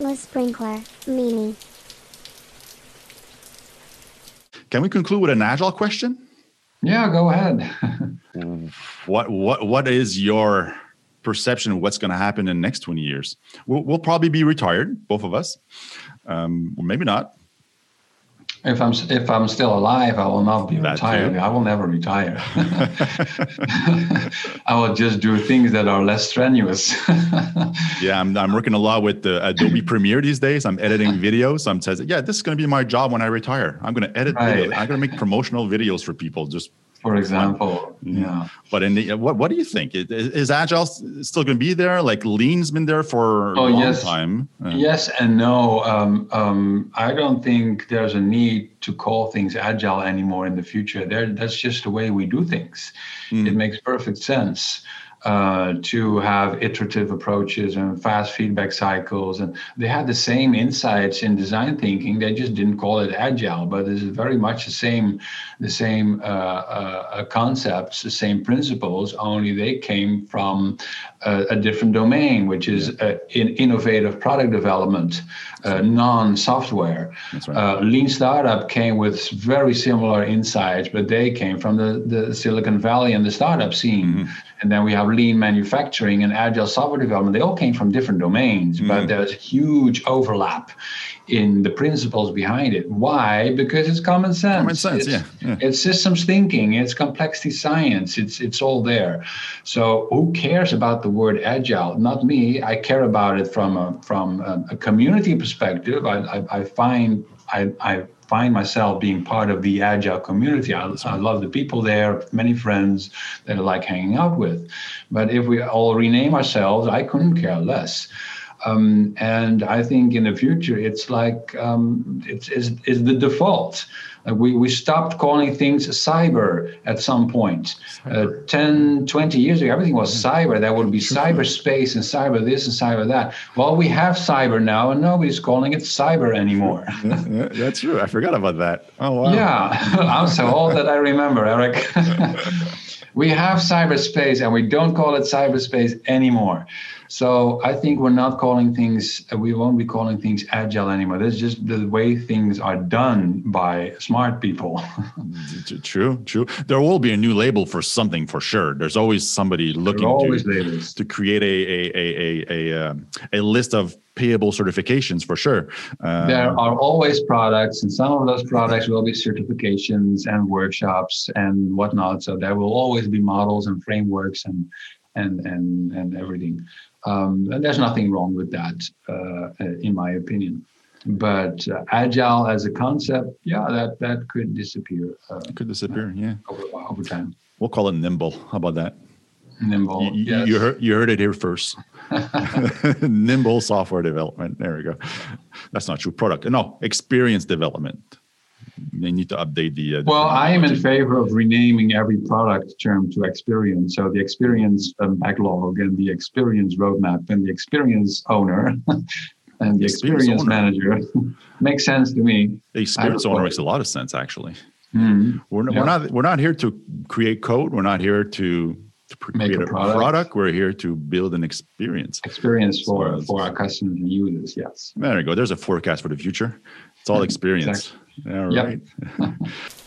Le Sprinkler, Mimi. Can we conclude with an agile question? Yeah, go ahead. what what what is your perception of what's going to happen in the next 20 years? We'll, we'll probably be retired, both of us. Um, or maybe not. If I'm if I'm still alive, I will not be That retired. too. I will never retire. I will just do things that are less strenuous. Yeah, I'm, I'm working a lot with the Adobe Premiere these days. I'm editing videos. I'm says, yeah, this is going to be my job when I retire. I'm going to edit. Right. videos. I'm going to make promotional videos for people. Just, For example, yeah. but in the, what what do you think? Is, is Agile still going to be there? Like Lean's been there for a Oh, long yes. time. Uh, Yes and no. Um, um, I don't think there's a need to call things agile anymore in the future. There, that's just the way we do things. It makes perfect sense uh, to have iterative approaches and fast feedback cycles. And they had the same insights in design thinking. They just didn't call it agile, but it's very much the same, the same uh, uh, concepts, the same principles. Only they came from a, a different domain, which is uh, in innovative product development, uh, non-software. Right. Uh, Lean Startup came with very similar insights, but they came from the, the Silicon Valley and the startup scene. And then we have lean manufacturing and agile software development. They all came from different domains, but mm. there's huge overlap in the principles behind it. Why? Because it's common sense. Common sense, It's- yeah, yeah. It's systems thinking. It's complexity science. It's it's all there. So who cares about the word agile? Not me. I care about it from a from a, a community perspective. I, I, I find I, I find myself being part of the agile community. I, I love the people there, many friends that I like hanging out with. But if we all rename ourselves, I couldn't care less. Um, and I think in the future, it's like um, it's, it's, it's the default. Uh, we, we stopped calling things cyber at some point. Uh, 10, 20 years ago, everything was cyber. There would be cyberspace and cyber this and cyber that. Well, we have cyber now, and nobody's calling it cyber anymore. Yeah, that's true. I forgot about that. Oh wow. Yeah, I'm so old that I remember, Eric. we have cyberspace and we don't call it cyberspace anymore. So I think we're not calling things, we won't be calling things agile anymore. That's just the way things are done by smart people. True, true. There will be a new label for something for sure. There's always somebody looking always to, to create a a a a a, um, a list of payable certifications for sure. Uh, there are always products, and some of those products will be certifications and workshops and whatnot. So there will always be models and frameworks and and and and everything. Um, and there's nothing wrong with that, uh, uh, in my opinion. But uh, agile as a concept, yeah, that that could disappear uh, could disappear. Yeah, over, over time. we'll call it nimble. How about that? Nimble. You, you- yes. you heard you heard it here first. nimble software development. There we go. That's not true. Product. No, experience development. They need to update the. Uh, the Well, I am in favor of renaming every product term to experience. So the experience um, backlog and the experience roadmap and the experience owner and the Experience experience, manager makes sense to me. The experience owner makes a lot of sense actually. Mhm. We're, not Yeah. we're not we're not here to create code. We're not here to, to Make a create a product. product. We're here to build an experience. Experience for, for our customers and users, yes. There you go. There's a forecast for the future. It's all experience. All right.